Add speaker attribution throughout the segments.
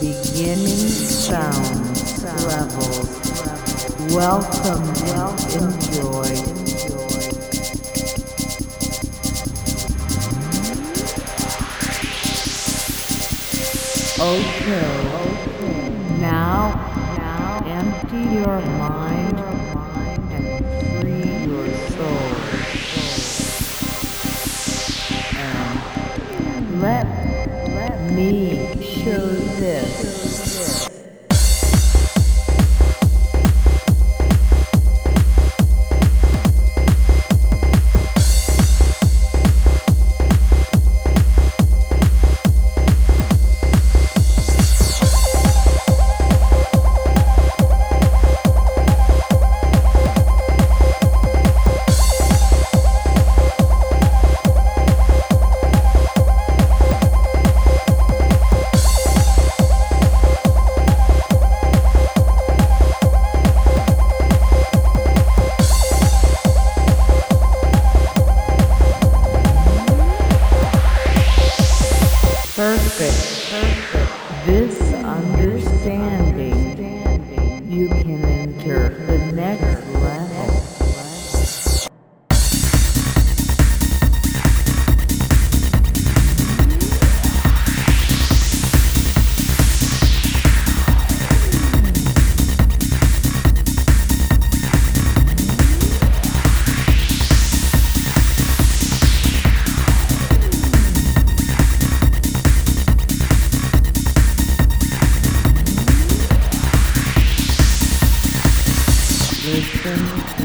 Speaker 1: Beginning sound levels. Welcome, welcome, enjoy. Okay. Empty your mind and free your soul. Let, let me show this. You can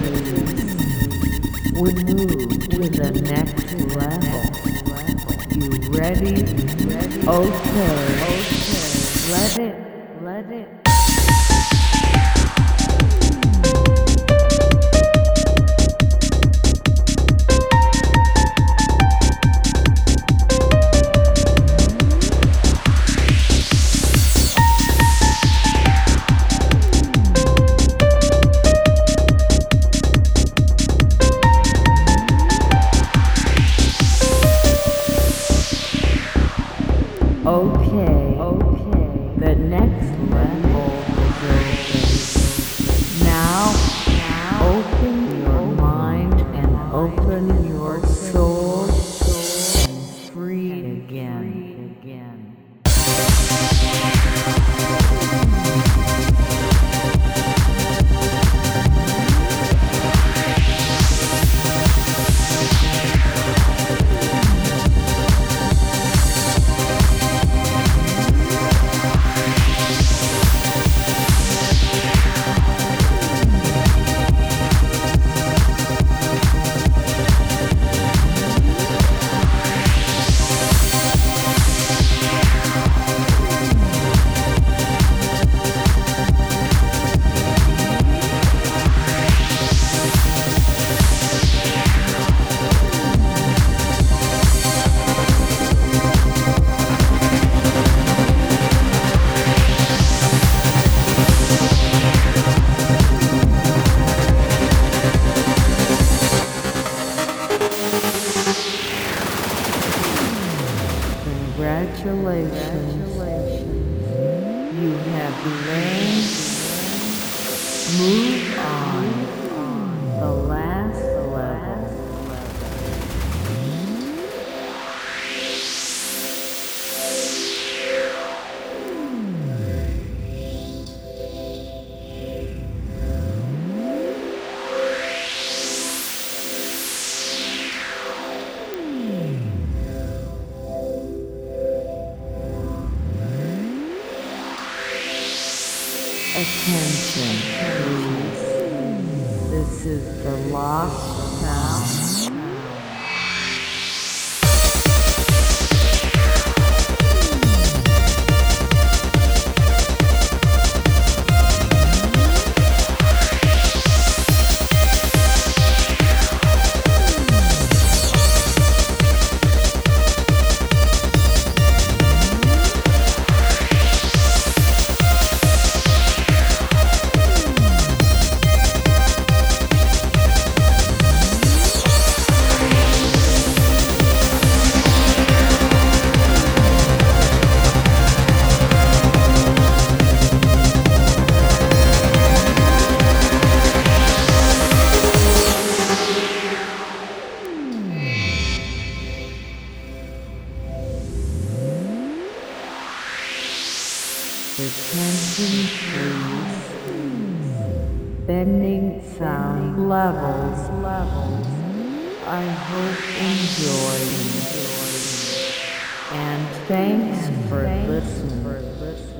Speaker 1: We move to the next level. You ready? Okay, okay. Let it, let it. Okay, okay. The next level is open. Now, now, open your mind and open Move Attention, please. This is the lost sound. Attention please. Bending sound levels. levels. I hope enjoy. And thanks for listening.